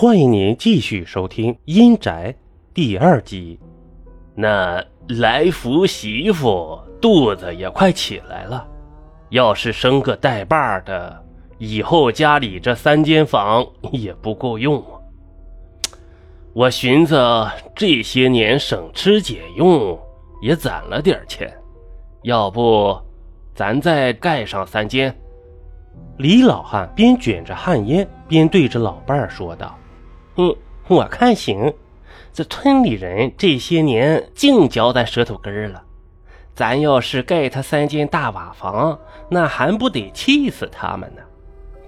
欢迎您继续收听《阴宅》第二集。那来福媳妇肚子也快起来了，要是生个带把的，以后家里这三间房也不够用啊。我寻思这些年省吃俭用，也攒了点钱，要不咱再盖上三间？李老汉边卷着旱烟，边对着老伴儿说道。嗯，我看行。这村里人这些年净嚼咱舌头根儿了，咱要是盖他三间大瓦房，那还不得气死他们呢？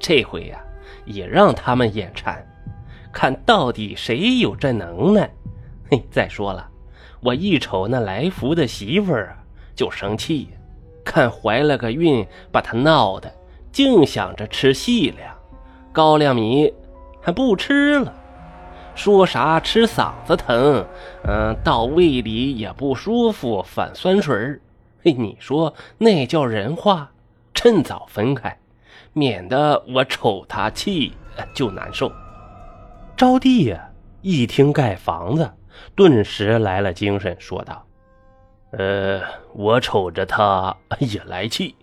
这回呀，也让他们眼馋，看到底谁有这能耐。嘿，再说了，我一瞅那来福的媳妇儿啊，就生气，看怀了个孕，把他闹的净想着吃细粮，高粱米还不吃了。说啥吃嗓子疼，嗯，到胃里也不舒服，反酸水儿。嘿，你说那叫人话？趁早分开，免得我瞅他气 就难受。招娣呀，一听盖房子，顿时来了精神，说道：“呃，我瞅着他 也来气，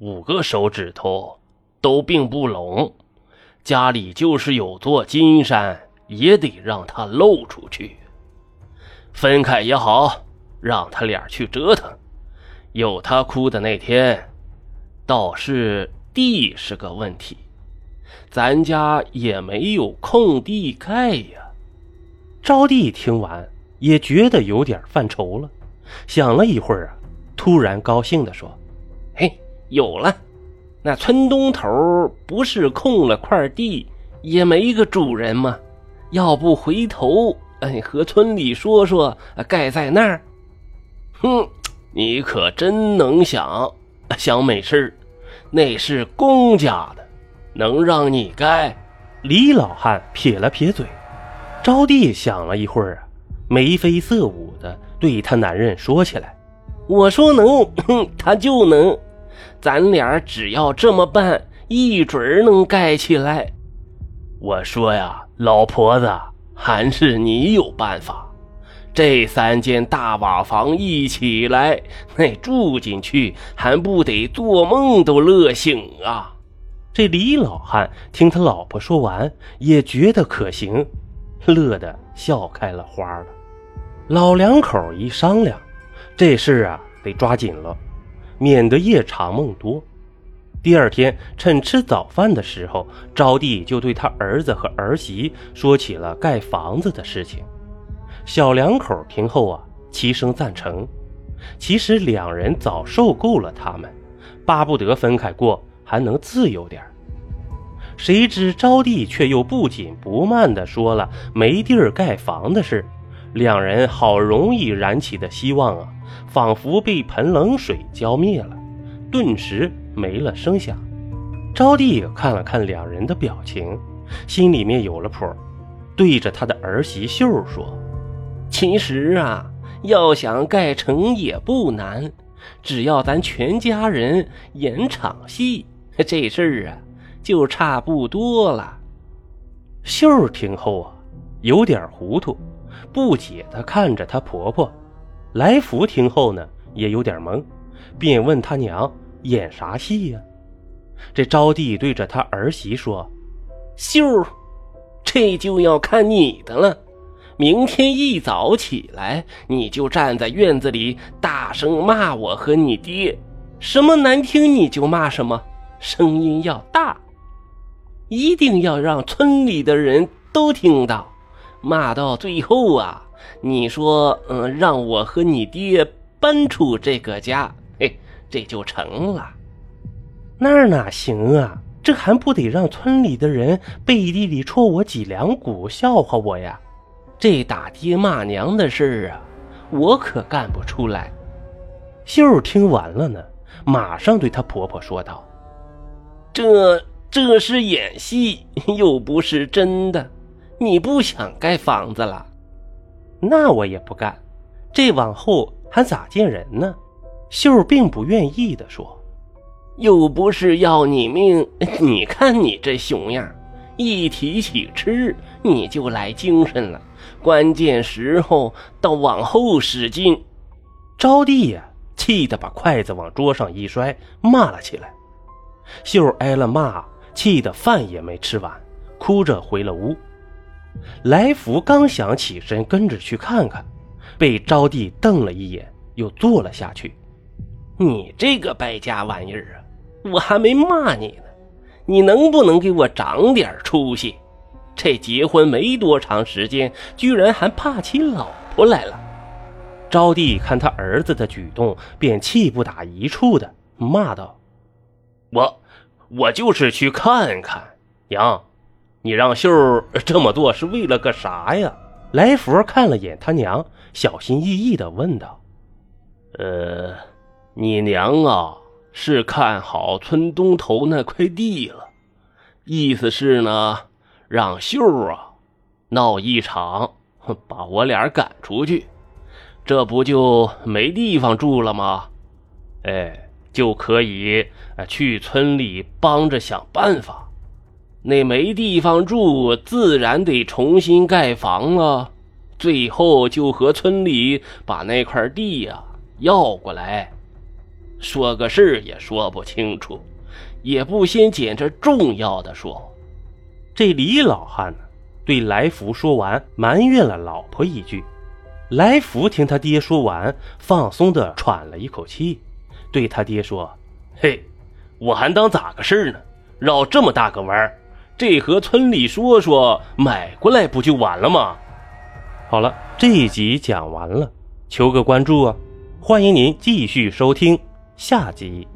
五个手指头都并不拢，家里就是有座金山。”也得让他露出去，分开也好，让他俩去折腾。有他哭的那天，倒是地是个问题，咱家也没有空地盖呀。招娣听完也觉得有点犯愁了，想了一会儿啊，突然高兴地说：“嘿，有了！那村东头不是空了块地，也没个主人吗？”要不回头，哎，和村里说说，盖在那儿。哼，你可真能想，想美事那是公家的，能让你盖？李老汉撇了撇嘴。招娣想了一会儿啊，眉飞色舞的对他男人说起来：“我说能，他就能。咱俩只要这么办，一准能盖起来。”我说呀。老婆子，还是你有办法。这三间大瓦房一起来，那住进去还不得做梦都乐醒啊！这李老汉听他老婆说完，也觉得可行，乐得笑开了花了。老两口一商量，这事啊得抓紧了，免得夜长梦多。第二天，趁吃早饭的时候，招娣就对他儿子和儿媳说起了盖房子的事情。小两口听后啊，齐声赞成。其实两人早受够了他们，巴不得分开过，还能自由点谁知招娣却又不紧不慢地说了没地儿盖房的事，两人好容易燃起的希望啊，仿佛被盆冷水浇灭了，顿时。没了声响，招娣看了看两人的表情，心里面有了谱，对着他的儿媳秀说：“其实啊，要想盖成也不难，只要咱全家人演场戏，这事儿啊就差不多了。”秀听后啊，有点糊涂，不解的看着她婆婆。来福听后呢，也有点懵，便问他娘。演啥戏呀？这招娣对着他儿媳说：“秀，这就要看你的了。明天一早起来，你就站在院子里大声骂我和你爹，什么难听你就骂什么，声音要大，一定要让村里的人都听到。骂到最后啊，你说，嗯，让我和你爹搬出这个家。”这就成了，那哪行啊？这还不得让村里的人背地里戳我脊梁骨，笑话我呀？这打爹骂娘的事儿啊，我可干不出来。秀儿听完了呢，马上对她婆婆说道：“这这是演戏，又不是真的。你不想盖房子了，那我也不干。这往后还咋见人呢？”秀儿并不愿意的说：“又不是要你命，你看你这熊样，一提起吃你就来精神了。关键时候到往后使劲。招娣呀，气得把筷子往桌上一摔，骂了起来。秀挨了骂，气得饭也没吃完，哭着回了屋。来福刚想起身跟着去看看，被招娣瞪了一眼，又坐了下去。你这个败家玩意儿啊！我还没骂你呢，你能不能给我长点出息？这结婚没多长时间，居然还怕起老婆来了！招娣看他儿子的举动，便气不打一处的骂道：“我，我就是去看看。娘，你让秀这么做是为了个啥呀？”来福看了眼他娘，小心翼翼的问道：“呃，你娘啊，是看好村东头那块地了，意思是呢，让秀啊闹一场，把我俩赶出去。”这不就没地方住了吗？哎，就可以去村里帮着想办法。那没地方住，自然得重新盖房啊。最后就和村里把那块地呀要过来。说个事也说不清楚，也不先捡着重要的说。这李老汉呢，对来福说完，埋怨了老婆一句。来福听他爹说完，放松的喘了一口气，对他爹说：“嘿，我还当咋个事呢？绕这么大个弯这和村里说说，买过来不就完了吗？”好了，这一集讲完了，求个关注啊！欢迎您继续收听下集。